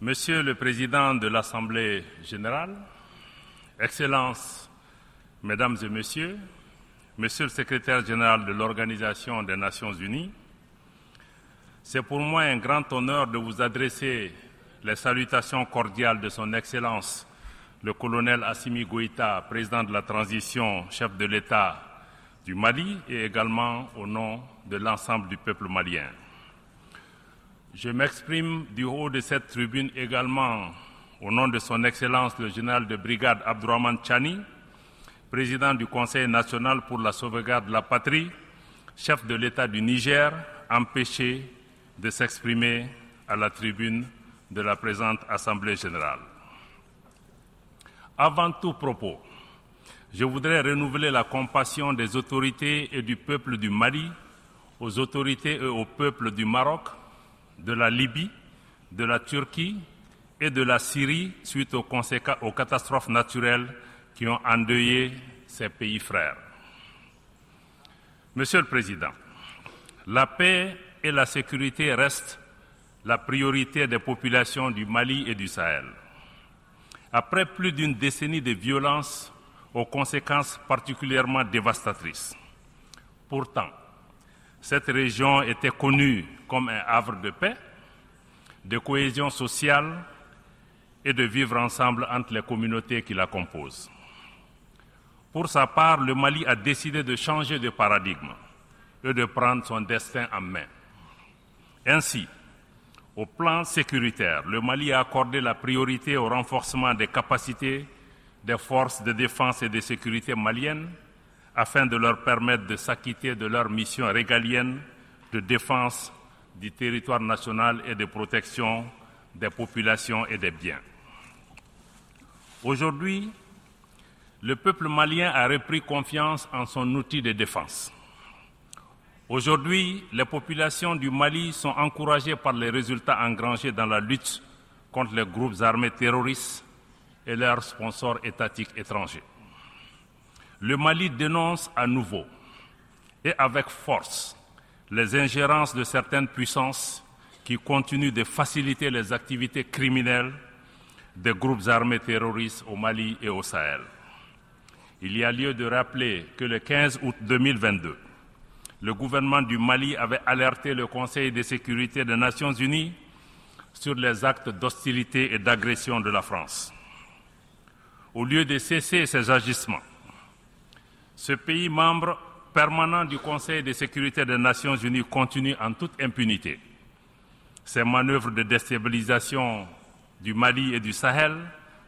Monsieur le Président de l'Assemblée générale, Excellences, Mesdames et Messieurs, Monsieur le Secrétaire général de l'Organisation des Nations Unies, c'est pour moi un grand honneur de vous adresser les salutations cordiales de Son Excellence le colonel Assimi Goïta, président de la transition, chef de l'État du Mali, et également au nom de l'ensemble du peuple malien. Je m'exprime du haut de cette tribune également au nom de Son Excellence le général de brigade Abdourahman Chani, président du Conseil national pour la sauvegarde de la patrie, chef de l'État du Niger, empêché de s'exprimer à la tribune de la présente Assemblée générale. Avant tout propos, je voudrais renouveler la compassion des autorités et du peuple du Mali aux autorités et au peuple du Maroc, de la Libye, de la Turquie et de la Syrie suite aux, catastrophes naturelles qui ont endeuillé ces pays frères. Monsieur le Président, la paix et la sécurité restent la priorité des populations du Mali et du Sahel. Après plus d'une décennie de violences aux conséquences particulièrement dévastatrices. Pourtant, cette région était connue comme un havre de paix, de cohésion sociale et de vivre ensemble entre les communautés qui la composent. Pour sa part, le Mali a décidé de changer de paradigme et de prendre son destin en main. Ainsi, au plan sécuritaire, le Mali a accordé la priorité au renforcement des capacités des forces de défense et de sécurité maliennes afin de leur permettre de s'acquitter de leur mission régalienne de défense du territoire national et de protection des populations et des biens. Aujourd'hui, le peuple malien a repris confiance en son outil de défense. Aujourd'hui, les populations du Mali sont encouragées par les résultats engrangés dans la lutte contre les groupes armés terroristes et leurs sponsors étatiques étrangers. Le Mali dénonce à nouveau et avec force les ingérences de certaines puissances qui continuent de faciliter les activités criminelles des groupes armés terroristes au Mali et au Sahel. Il y a lieu de rappeler que le 15 août 2022, le gouvernement du Mali avait alerté le Conseil de sécurité des Nations Unies sur les actes d'hostilité et d'agression de la France. Au lieu de cesser ces agissements, ce pays membre permanent du Conseil de sécurité des Nations Unies continue en toute impunité. Ces manœuvres de déstabilisation du Mali et du Sahel,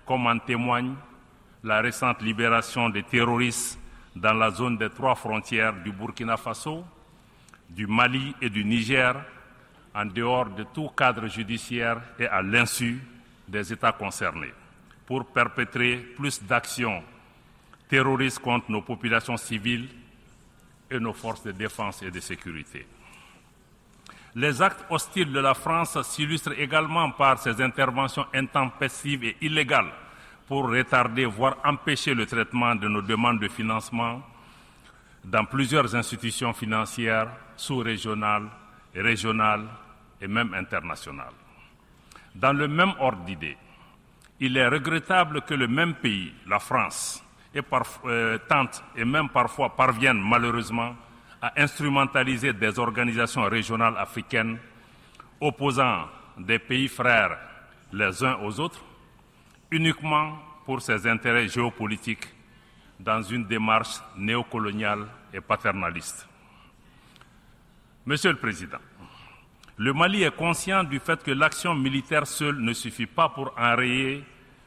comme en témoigne la récente libération des terroristes dans la zone des trois frontières du Burkina Faso, du Mali et du Niger, en dehors de tout cadre judiciaire et à l'insu des États concernés, pour perpétrer plus d'actions terroristes contre nos populations civiles et nos forces de défense et de sécurité. Les actes hostiles de la France s'illustrent également par ses interventions intempestives et illégales pour retarder, voire empêcher le traitement de nos demandes de financement dans plusieurs institutions financières sous-régionales, régionales et même internationales. Dans le même ordre d'idées, il est regrettable que le même pays, la France, et euh, tente et même parfois parvienne malheureusement à instrumentaliser des organisations régionales africaines opposant des pays frères les uns aux autres uniquement pour ses intérêts géopolitiques dans une démarche néocoloniale et paternaliste. Monsieur le Président, le Mali est conscient du fait que l'action militaire seule ne suffit pas pour enrayer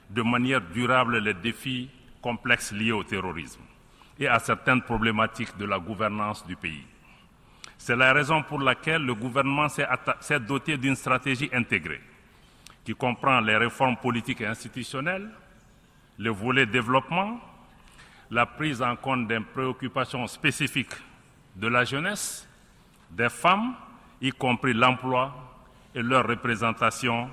de manière durable les défis complexes liés au terrorisme et à certaines problématiques de la gouvernance du pays. C'est la raison pour laquelle le gouvernement s'est doté d'une stratégie intégrée qui comprend les réformes politiques et institutionnelles, le volet développement, la prise en compte des préoccupations spécifiques de la jeunesse, des femmes, y compris l'emploi et leur représentation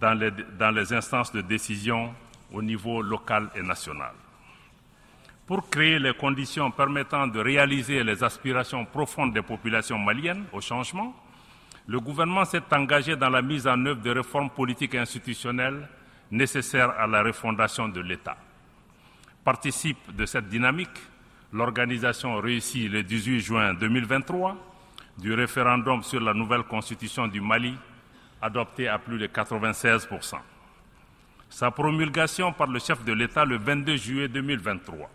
dans les, dans les instances de décision au niveau local et national. Pour créer les conditions permettant de réaliser les aspirations profondes des populations maliennes au changement, le gouvernement s'est engagé dans la mise en œuvre de réformes politiques et institutionnelles nécessaires à la refondation de l'État. Participe de cette dynamique l'organisation réussie le 18 juin 2023 du référendum sur la nouvelle constitution du Mali, adoptée à plus de 96 Sa promulgation par le chef de l'État le 22 juillet 2023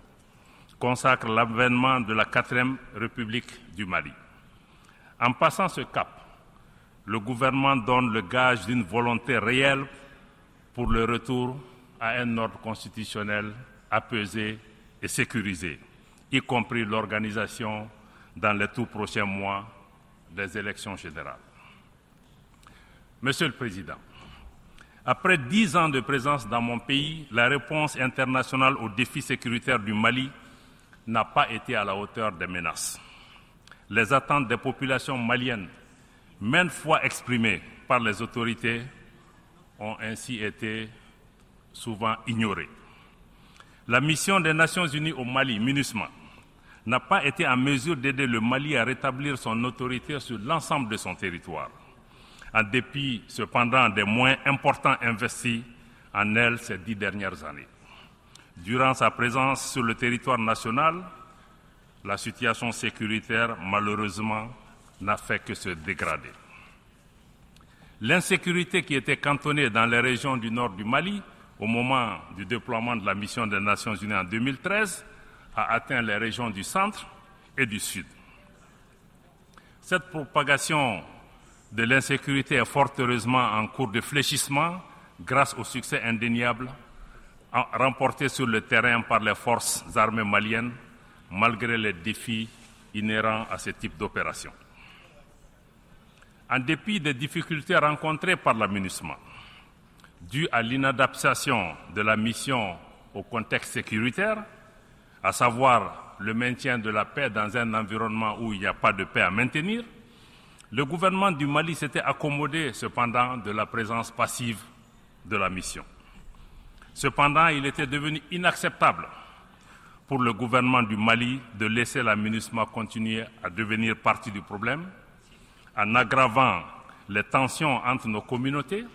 consacre l'avènement de la quatrième République du Mali. En passant ce cap, le gouvernement donne le gage d'une volonté réelle pour le retour à un ordre constitutionnel apaisé et sécurisé, y compris l'organisation dans les tout prochains mois des élections générales. Monsieur le Président, après dix ans de présence dans mon pays, la réponse internationale aux défis sécuritaires du Mali n'a pas été à la hauteur des menaces. Les attentes des populations maliennes, maintes fois exprimées par les autorités, ont ainsi été souvent ignorées. La mission des Nations Unies au Mali, MINUSMA, n'a pas été en mesure d'aider le Mali à rétablir son autorité sur l'ensemble de son territoire, en dépit cependant des moyens importants investis en elle ces dix dernières années. Durant sa présence sur le territoire national, la situation sécuritaire, malheureusement, n'a fait que se dégrader. L'insécurité qui était cantonnée dans les régions du nord du Mali au moment du déploiement de la mission des Nations Unies en 2013 a atteint les régions du centre et du sud. Cette propagation de l'insécurité est fort heureusement en cours de fléchissement grâce au succès indéniable remporté sur le terrain par les forces armées maliennes malgré les défis inhérents à ce type d'opération. En dépit des difficultés rencontrées par la dû à l'inadaptation de la mission au contexte sécuritaire, à savoir le maintien de la paix dans un environnement où il n'y a pas de paix à maintenir, le gouvernement du Mali s'était accommodé cependant de la présence passive de la mission. Cependant, il était devenu inacceptable pour le gouvernement du Mali de laisser la continuer à devenir partie du problème en aggravant les tensions entre nos communautés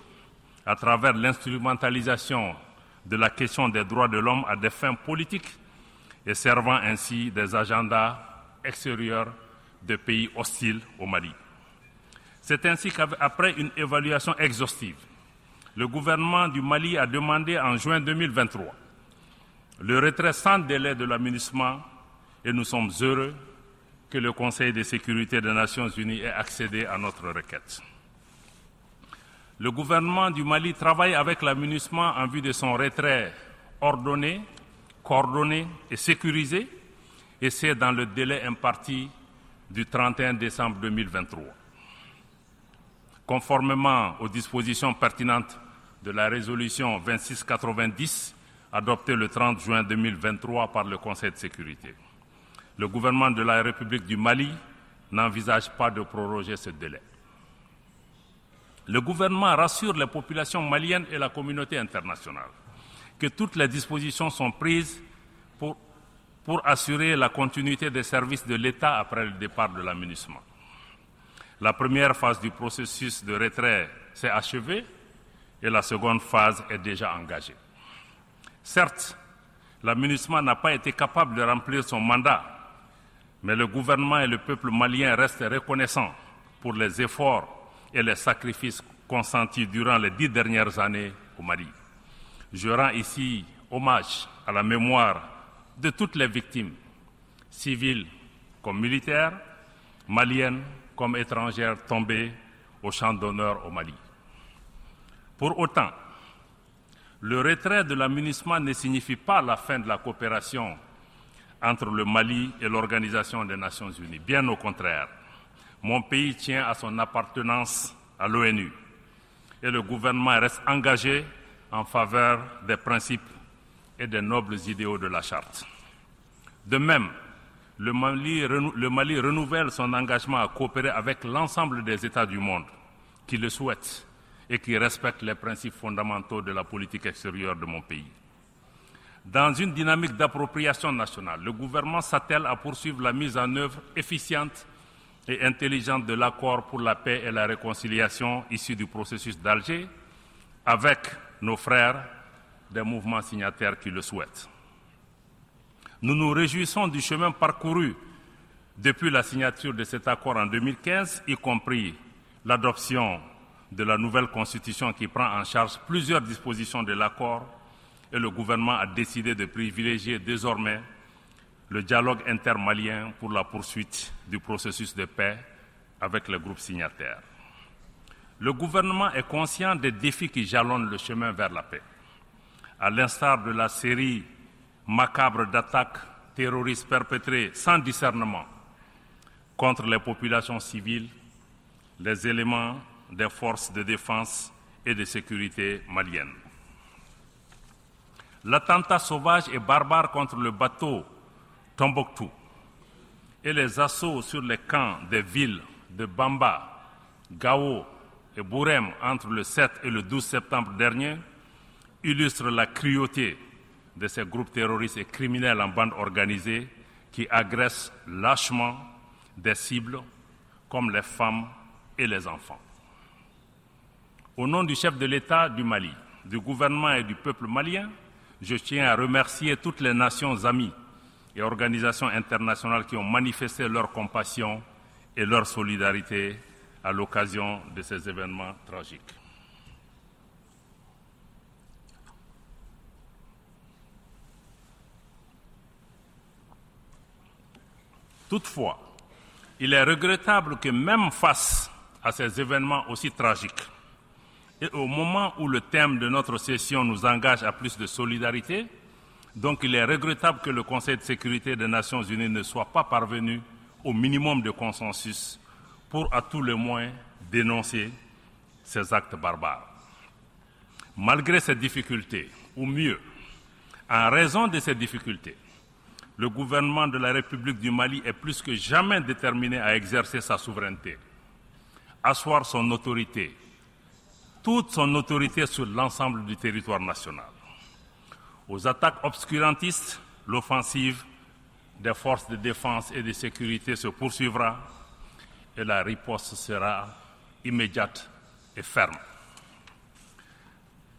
à travers l'instrumentalisation de la question des droits de l'homme à des fins politiques et servant ainsi des agendas extérieurs de pays hostiles au Mali. C'est ainsi qu'après une évaluation exhaustive, le gouvernement du Mali a demandé en juin 2023 le retrait sans délai de l'aménagement et nous sommes heureux que le Conseil de sécurité des Nations Unies ait accédé à notre requête. Le gouvernement du Mali travaille avec l'aménagement en vue de son retrait ordonné, coordonné et sécurisé, et c'est dans le délai imparti du 31 décembre 2023. Conformément aux dispositions pertinentes de la résolution 2690 adoptée le 30 juin 2023 par le Conseil de sécurité. Le gouvernement de la République du Mali n'envisage pas de proroger ce délai. Le gouvernement rassure les populations maliennes et la communauté internationale que toutes les dispositions sont prises pour, assurer la continuité des services de l'État après le départ de l'aménagement. La première phase du processus de retrait s'est achevée et la seconde phase est déjà engagée. Certes, l'aménagement n'a pas été capable de remplir son mandat, mais le gouvernement et le peuple malien restent reconnaissants pour les efforts et les sacrifices consentis durant les dix dernières années au Mali. Je rends ici hommage à la mémoire de toutes les victimes, civiles comme militaires, maliennes comme étrangères tombées au champ d'honneur au Mali. Pour autant, le retrait de l'amunissement ne signifie pas la fin de la coopération entre le Mali et l'Organisation des Nations Unies. Bien au contraire, mon pays tient à son appartenance à l'ONU et le gouvernement reste engagé en faveur des principes et des nobles idéaux de la charte. De même, le Mali, le Mali renouvelle son engagement à coopérer avec l'ensemble des États du monde qui le souhaitent et qui respectent les principes fondamentaux de la politique extérieure de mon pays. Dans une dynamique d'appropriation nationale, le gouvernement s'attelle à poursuivre la mise en œuvre efficiente et intelligente de l'accord pour la paix et la réconciliation issu du processus d'Alger avec nos frères des mouvements signataires qui le souhaitent. Nous nous réjouissons du chemin parcouru depuis la signature de cet accord en 2015, y compris l'adoption de la nouvelle constitution qui prend en charge plusieurs dispositions de l'accord et le gouvernement a décidé de privilégier désormais le dialogue intermalien pour la poursuite du processus de paix avec les groupes signataires. Le gouvernement est conscient des défis qui jalonnent le chemin vers la paix. À l'instar de la série macabre d'attaques terroristes perpétrées sans discernement contre les populations civiles, les éléments des forces de défense et de sécurité maliennes. L'attentat sauvage et barbare contre le bateau Tombouctou et les assauts sur les camps des villes de Bamba, Gao et Bourem entre le 7 et le 12 septembre dernier illustrent la cruauté de ces groupes terroristes et criminels en bande organisée qui agressent lâchement des cibles comme les femmes et les enfants. Au nom du chef de l'État du Mali, du gouvernement et du peuple malien, je tiens à remercier toutes les nations amies et organisations internationales qui ont manifesté leur compassion et leur solidarité à l'occasion de ces événements tragiques. Toutefois, il est regrettable que même face à ces événements aussi tragiques, et au moment où le thème de notre session nous engage à plus de solidarité, donc il est regrettable que le Conseil de sécurité des Nations Unies ne soit pas parvenu au minimum de consensus pour à tout le moins dénoncer ces actes barbares. Malgré ces difficultés, ou mieux, en raison de ces difficultés, le gouvernement de la République du Mali est plus que jamais déterminé à exercer sa souveraineté, asseoir son autorité, toute son autorité sur l'ensemble du territoire national. Aux attaques obscurantistes, l'offensive des forces de défense et de sécurité se poursuivra et la riposte sera immédiate et ferme.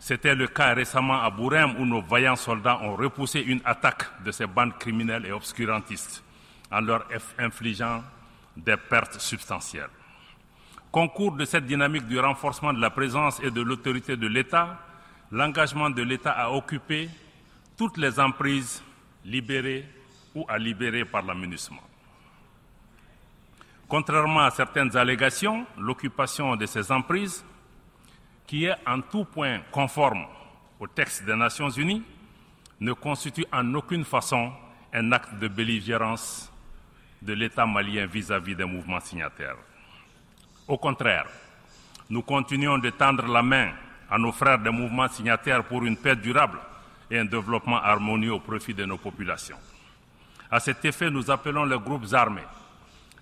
C'était le cas récemment à Bourem où nos vaillants soldats ont repoussé une attaque de ces bandes criminelles et obscurantistes en leur infligeant des pertes substantielles. Concours de cette dynamique du renforcement de la présence et de l'autorité de l'État, l'engagement de l'État à occuper toutes les emprises libérées ou à libérer par l'aménagement. Contrairement à certaines allégations, l'occupation de ces emprises, qui est en tout point conforme au texte des Nations Unies, ne constitue en aucune façon un acte de belligérance de l'État malien vis-à-vis -vis des mouvements signataires. Au contraire, nous continuons de tendre la main à nos frères des mouvements signataires pour une paix durable et un développement harmonieux au profit de nos populations. À cet effet, nous appelons les groupes armés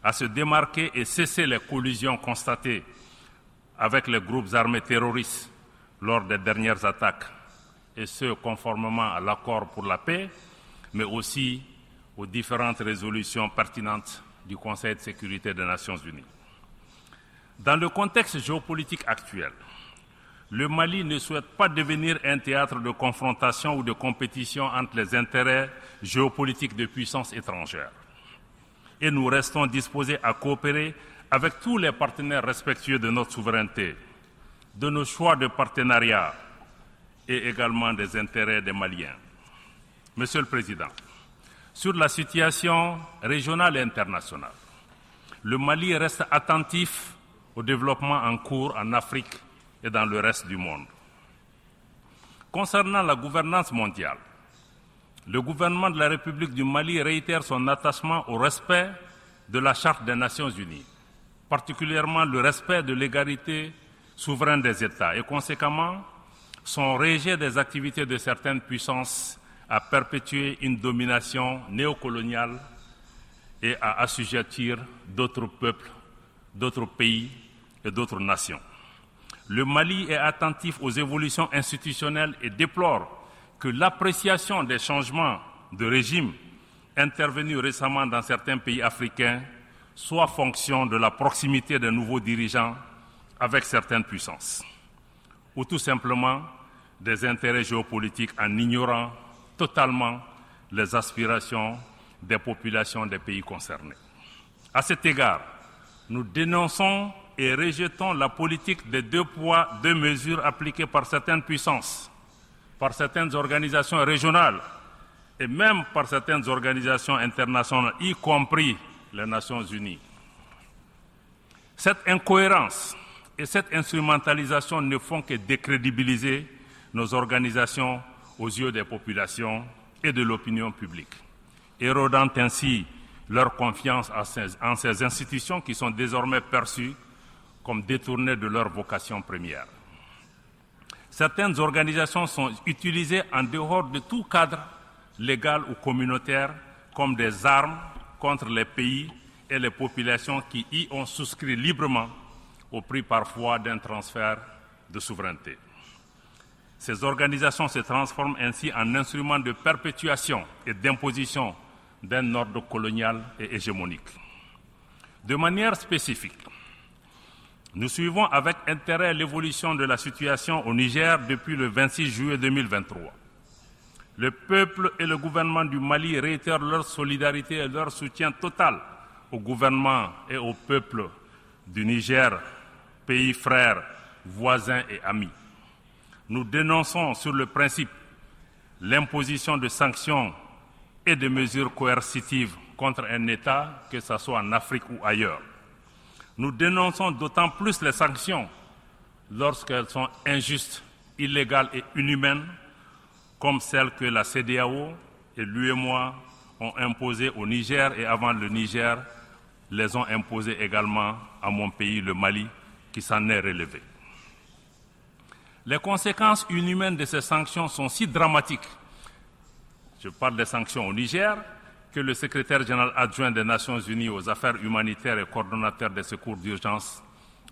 à se démarquer et cesser les collisions constatées avec les groupes armés terroristes lors des dernières attaques, et ce conformément à l'accord pour la paix, mais aussi aux différentes résolutions pertinentes du Conseil de sécurité des Nations Unies. Dans le contexte géopolitique actuel, le Mali ne souhaite pas devenir un théâtre de confrontation ou de compétition entre les intérêts géopolitiques de puissances étrangères. Et nous restons disposés à coopérer avec tous les partenaires respectueux de notre souveraineté, de nos choix de partenariat et également des intérêts des Maliens. Monsieur le Président, sur la situation régionale et internationale, le Mali reste attentif au développement en cours en Afrique et dans le reste du monde. Concernant la gouvernance mondiale, le gouvernement de la République du Mali réitère son attachement au respect de la Charte des Nations Unies, particulièrement le respect de l'égalité souveraine des États et conséquemment son rejet des activités de certaines puissances à perpétuer une domination néocoloniale et à assujettir d'autres peuples, d'autres pays et d'autres nations. Le Mali est attentif aux évolutions institutionnelles et déplore que l'appréciation des changements de régime intervenus récemment dans certains pays africains soit fonction de la proximité des nouveaux dirigeants avec certaines puissances, ou tout simplement des intérêts géopolitiques en ignorant totalement les aspirations des populations des pays concernés. À cet égard, nous dénonçons et rejetons la politique des deux poids, deux mesures appliquées par certaines puissances, par certaines organisations régionales et même par certaines organisations internationales, y compris les Nations Unies. Cette incohérence et cette instrumentalisation ne font que décrédibiliser nos organisations aux yeux des populations et de l'opinion publique, érodant ainsi leur confiance en ces institutions qui sont désormais perçues comme détournées de leur vocation première. Certaines organisations sont utilisées en dehors de tout cadre légal ou communautaire comme des armes contre les pays et les populations qui y ont souscrit librement au prix parfois d'un transfert de souveraineté. Ces organisations se transforment ainsi en instruments de perpétuation et d'imposition d'un ordre colonial et hégémonique. De manière spécifique, nous suivons avec intérêt l'évolution de la situation au Niger depuis le 26 juillet 2023. Le peuple et le gouvernement du Mali réitèrent leur solidarité et leur soutien total au gouvernement et au peuple du Niger, pays frères, voisins et amis. Nous dénonçons sur le principe l'imposition de sanctions et de mesures coercitives contre un État, que ce soit en Afrique ou ailleurs. Nous dénonçons d'autant plus les sanctions lorsqu'elles sont injustes, illégales et inhumaines, comme celles que la CDAO et l'UEMOA ont imposées au Niger et avant le Niger les ont imposées également à mon pays, le Mali, qui s'en est relevé. Les conséquences inhumaines de ces sanctions sont si dramatiques je parle des sanctions au Niger, que le secrétaire général adjoint des Nations Unies aux affaires humanitaires et coordonnateur des secours d'urgence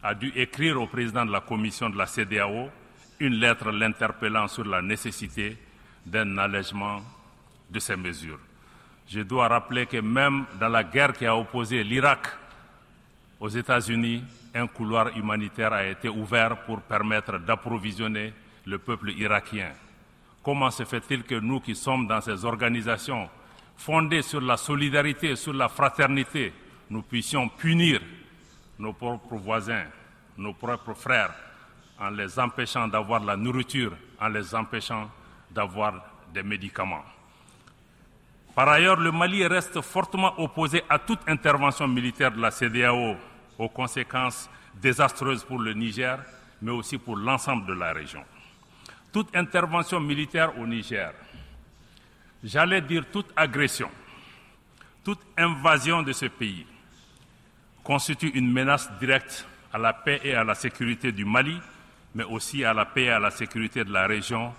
a dû écrire au président de la commission de la CDAO une lettre l'interpellant sur la nécessité d'un allègement de ces mesures. Je dois rappeler que même dans la guerre qui a opposé l'Irak aux États-Unis, un couloir humanitaire a été ouvert pour permettre d'approvisionner le peuple irakien Comment se fait-il que nous qui sommes dans ces organisations fondées sur la solidarité, sur la fraternité, nous puissions punir nos propres voisins, nos propres frères, en les empêchant d'avoir la nourriture, en les empêchant d'avoir des médicaments. Par ailleurs, le Mali reste fortement opposé à toute intervention militaire de la CDAO aux conséquences désastreuses pour le Niger, mais aussi pour l'ensemble de la région toute intervention militaire au Niger, j'allais dire toute agression, toute invasion de ce pays constitue une menace directe à la paix et à la sécurité du Mali, mais aussi à la paix et à la sécurité de la région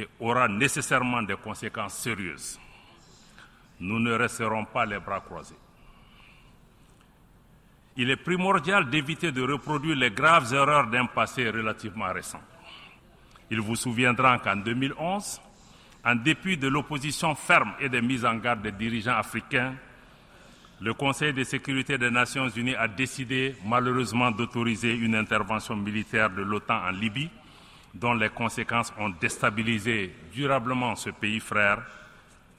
et aura nécessairement des conséquences sérieuses. Nous ne resterons pas les bras croisés. Il est primordial d'éviter de reproduire les graves erreurs d'un passé relativement récent. Il vous souviendra qu'en 2011, en dépit de l'opposition ferme et des mises en garde des dirigeants africains, le Conseil de sécurité des Nations Unies a décidé malheureusement d'autoriser une intervention militaire de l'OTAN en Libye, dont les conséquences ont déstabilisé durablement ce pays frère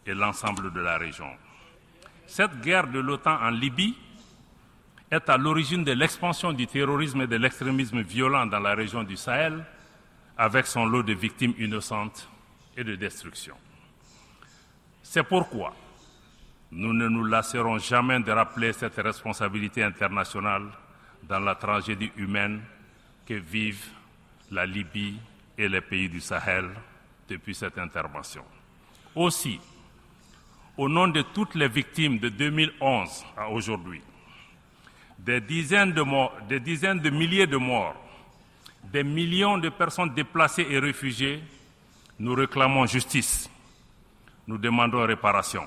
et l'ensemble de la région. Cette guerre de l'OTAN en Libye est à l'origine de l'expansion du terrorisme et de l'extrémisme violent dans la région du Sahel, avec son lot de victimes innocentes et de destruction. C'est pourquoi nous ne nous lasserons jamais de rappeler cette responsabilité internationale dans la tragédie humaine que vivent la Libye et les pays du Sahel depuis cette intervention. Aussi, au nom de toutes les victimes de 2011 à aujourd'hui, des dizaines de, des dizaines de milliers de morts des millions de personnes déplacées et réfugiées, nous réclamons justice, nous demandons réparation.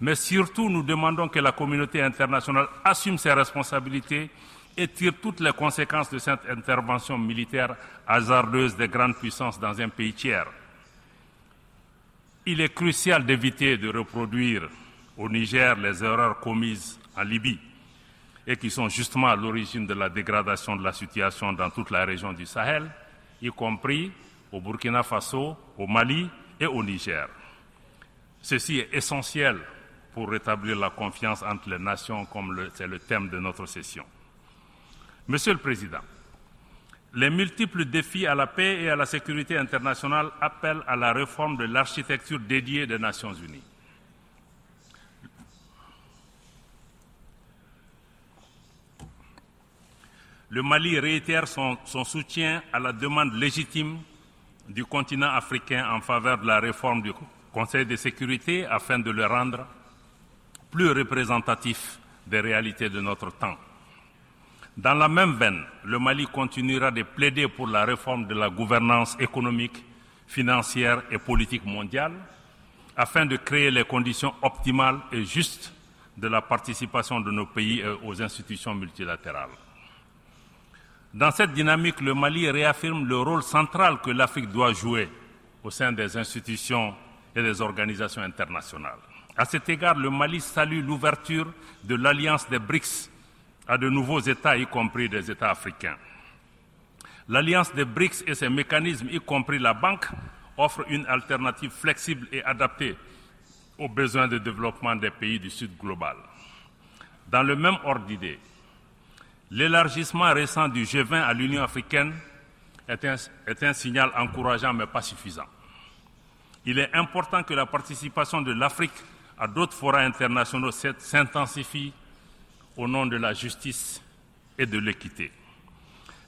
Mais surtout, nous demandons que la communauté internationale assume ses responsabilités et tire toutes les conséquences de cette intervention militaire hasardeuse des grandes puissances dans un pays tiers. Il est crucial d'éviter de reproduire au Niger les erreurs commises en Libye et qui sont justement à l'origine de la dégradation de la situation dans toute la région du Sahel, y compris au Burkina Faso, au Mali et au Niger. Ceci est essentiel pour rétablir la confiance entre les nations, comme c'est le thème de notre session. Monsieur le Président, les multiples défis à la paix et à la sécurité internationale appellent à la réforme de l'architecture dédiée des Nations Unies. Le Mali réitère son, son, soutien à la demande légitime du continent africain en faveur de la réforme du Conseil de sécurité afin de le rendre plus représentatif des réalités de notre temps. Dans la même veine, le Mali continuera de plaider pour la réforme de la gouvernance économique, financière et politique mondiale afin de créer les conditions optimales et justes de la participation de nos pays aux institutions multilatérales. Dans cette dynamique, le Mali réaffirme le rôle central que l'Afrique doit jouer au sein des institutions et des organisations internationales. À cet égard, le Mali salue l'ouverture de l'alliance des BRICS à de nouveaux États, y compris des États africains. L'alliance des BRICS et ses mécanismes, y compris la banque, offrent une alternative flexible et adaptée aux besoins de développement des pays du Sud global. Dans le même ordre d'idées, l'élargissement récent du G20 à l'Union africaine est un, est un signal encourageant mais pas suffisant. Il est important que la participation de l'Afrique à d'autres forats internationaux s'intensifie au nom de la justice et de l'équité.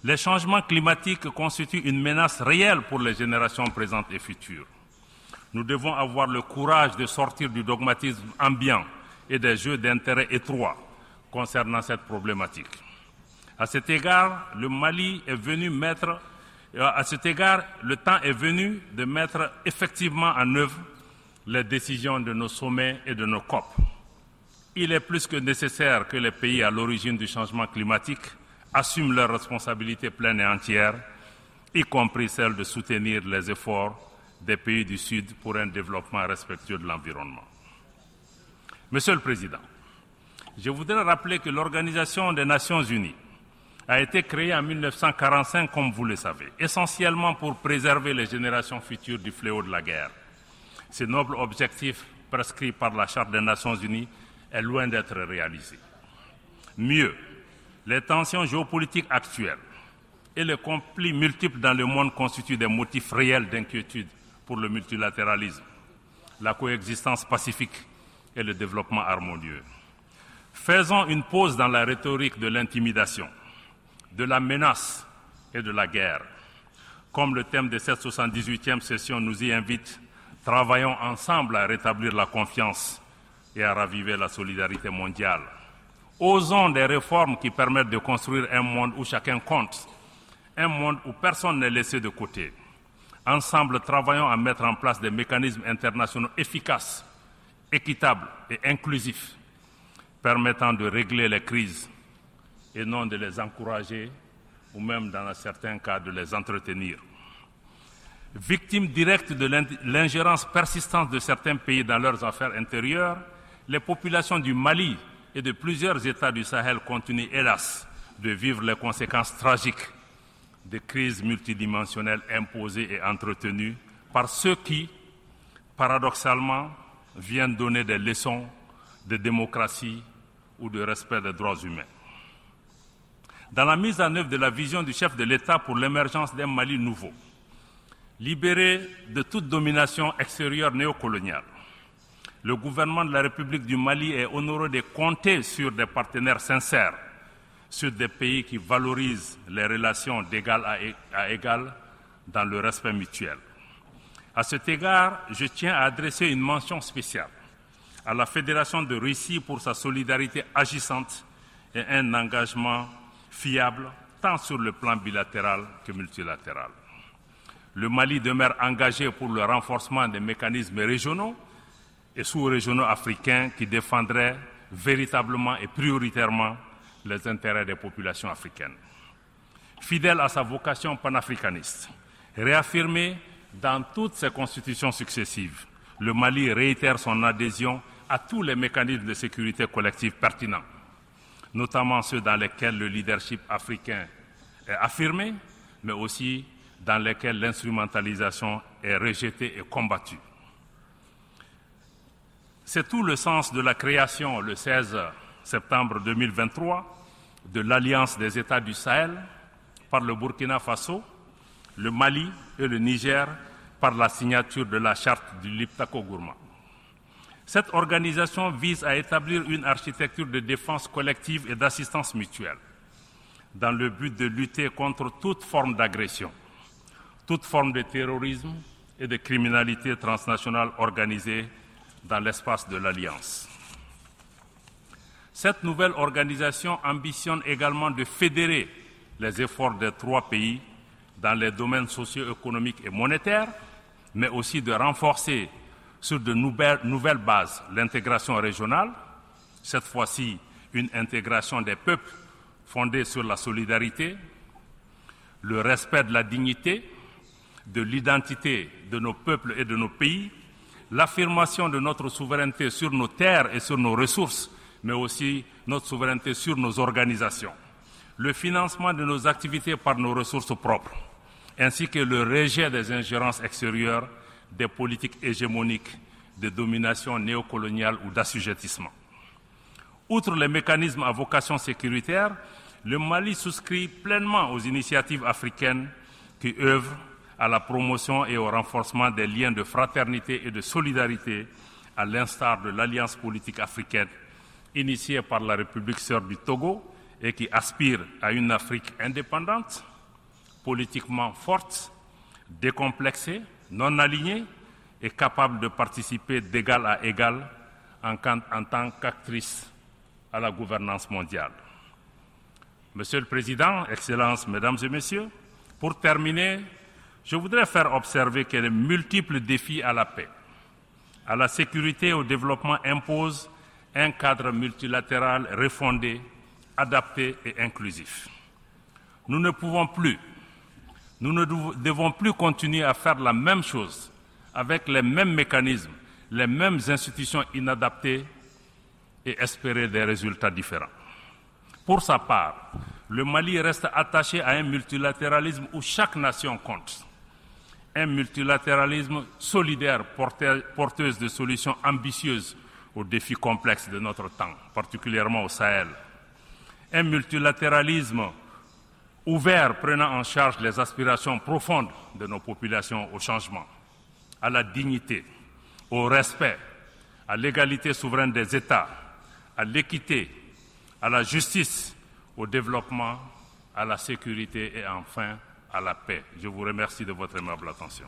Les changements climatiques constituent une menace réelle pour les générations présentes et futures. Nous devons avoir le courage de sortir du dogmatisme ambiant et des jeux d'intérêt étroits concernant cette problématique. À cet égard, le Mali est venu mettre, à cet égard, le temps est venu de mettre effectivement en œuvre les décisions de nos sommets et de nos COP. Il est plus que nécessaire que les pays à l'origine du changement climatique assument leurs responsabilités pleines et entières, y compris celle de soutenir les efforts des pays du Sud pour un développement respectueux de l'environnement. Monsieur le Président, je voudrais rappeler que l'Organisation des Nations Unies a été créée en 1945, comme vous le savez, essentiellement pour préserver les générations futures du fléau de la guerre. Ce noble objectif prescrit par la Charte des Nations Unies est loin d'être réalisé. Mieux, les tensions géopolitiques actuelles et les conflits multiples dans le monde constituent des motifs réels d'inquiétude pour le multilatéralisme, la coexistence pacifique et le développement harmonieux. Faisons une pause dans la rhétorique de l'intimidation, de la menace et de la guerre. Comme le thème de cette 78e session nous y invite, travaillons ensemble à rétablir la confiance et à raviver la solidarité mondiale. Osons des réformes qui permettent de construire un monde où chacun compte, un monde où personne n'est laissé de côté. Ensemble, travaillons à mettre en place des mécanismes internationaux efficaces, équitables et inclusifs, permettant de régler les crises et non de les encourager ou même, dans certains cas, de les entretenir. Victimes directes de l'ingérence persistante de certains pays dans leurs affaires intérieures, les populations du Mali et de plusieurs États du Sahel continuent, hélas, de vivre les conséquences tragiques des crises multidimensionnelles imposées et entretenues par ceux qui, paradoxalement, viennent donner des leçons de démocratie ou de respect des droits humains. Dans la mise en œuvre de la vision du chef de l'État pour l'émergence d'un Mali nouveau, libéré de toute domination extérieure néocoloniale, le gouvernement de la République du Mali est honoré de compter sur des partenaires sincères, sur des pays qui valorisent les relations d'égal à égal dans le respect mutuel. À cet égard, je tiens à adresser une mention spéciale à la Fédération de Russie pour sa solidarité agissante et un engagement fiable tant sur le plan bilatéral que multilatéral. Le Mali demeure engagé pour le renforcement des mécanismes régionaux et sous-régionaux africains qui défendraient véritablement et prioritairement les intérêts des populations africaines. Fidèle à sa vocation panafricaniste, réaffirmée dans toutes ses constitutions successives, le Mali réitère son adhésion à tous les mécanismes de sécurité collective pertinents. notamment ceux dans lesquels le leadership africain est affirmé, mais aussi dans lesquels l'instrumentalisation est rejetée et combattue. C'est tout le sens de la création, le 16 septembre 2023, de l'Alliance des États du Sahel par le Burkina Faso, le Mali et le Niger par la signature de la charte du Liptako Gourma. Cette organisation vise à établir une architecture de défense collective et d'assistance mutuelle dans le but de lutter contre toute forme d'agression, toute forme de terrorisme et de criminalité transnationale organisée dans l'espace de l'Alliance. Cette nouvelle organisation ambitionne également de fédérer les efforts des trois pays dans les domaines socio-économiques et monétaires, mais aussi de renforcer sur de nouvelles, bases l'intégration régionale, cette fois-ci une intégration des peuples fondée sur la solidarité, le respect de la dignité, de l'identité de nos peuples et de nos pays, l'affirmation de notre souveraineté sur nos terres et sur nos ressources, mais aussi notre souveraineté sur nos organisations, le financement de nos activités par nos ressources propres, ainsi que le rejet des ingérences extérieures des politiques hégémoniques de domination néocoloniale ou d'assujettissement. Outre les mécanismes à vocation sécuritaire, le Mali souscrit pleinement aux initiatives africaines qui œuvrent à la promotion et au renforcement des liens de fraternité et de solidarité, à l'instar de l'Alliance politique africaine initiée par la République sœur du Togo et qui aspire à une Afrique indépendante, politiquement forte, décomplexée, non alignée et capable de participer d'égal à égal en, tant qu'actrice à la gouvernance mondiale. Monsieur le Président, Excellences, Mesdames et Messieurs, pour terminer, je voudrais faire observer que les multiples défis à la paix, à la sécurité et au développement imposent un cadre multilatéral refondé, adapté et inclusif. Nous ne pouvons plus nous ne devons plus continuer à faire la même chose avec les mêmes mécanismes, les mêmes institutions inadaptées et espérer des résultats différents. Pour sa part, le Mali reste attaché à un multilatéralisme où chaque nation compte. Un multilatéralisme solidaire, porteuse de solutions ambitieuses aux défis complexes de notre temps, particulièrement au Sahel. Un multilatéralisme ouvert prenant en charge les aspirations profondes de nos populations au changement, à la dignité, au respect, à l'égalité souveraine des États, à l'équité, à la justice, au développement, à la sécurité et enfin à la paix. Je vous remercie de votre aimable attention.